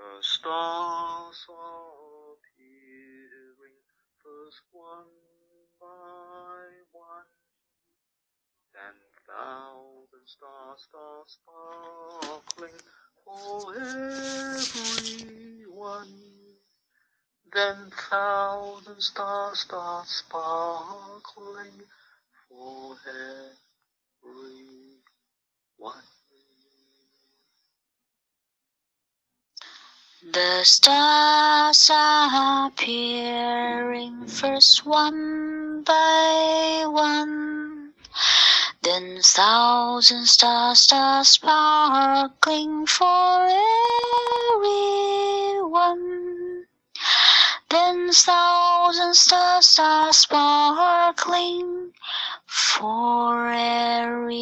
The stars are appearing first one by one. Then thousand stars start sparkling for everyone. Then thousand stars start sparkling for everyone. The stars are appearing first one by one. Then thousand stars start sparkling for everyone. Then thousand stars start sparkling for everyone.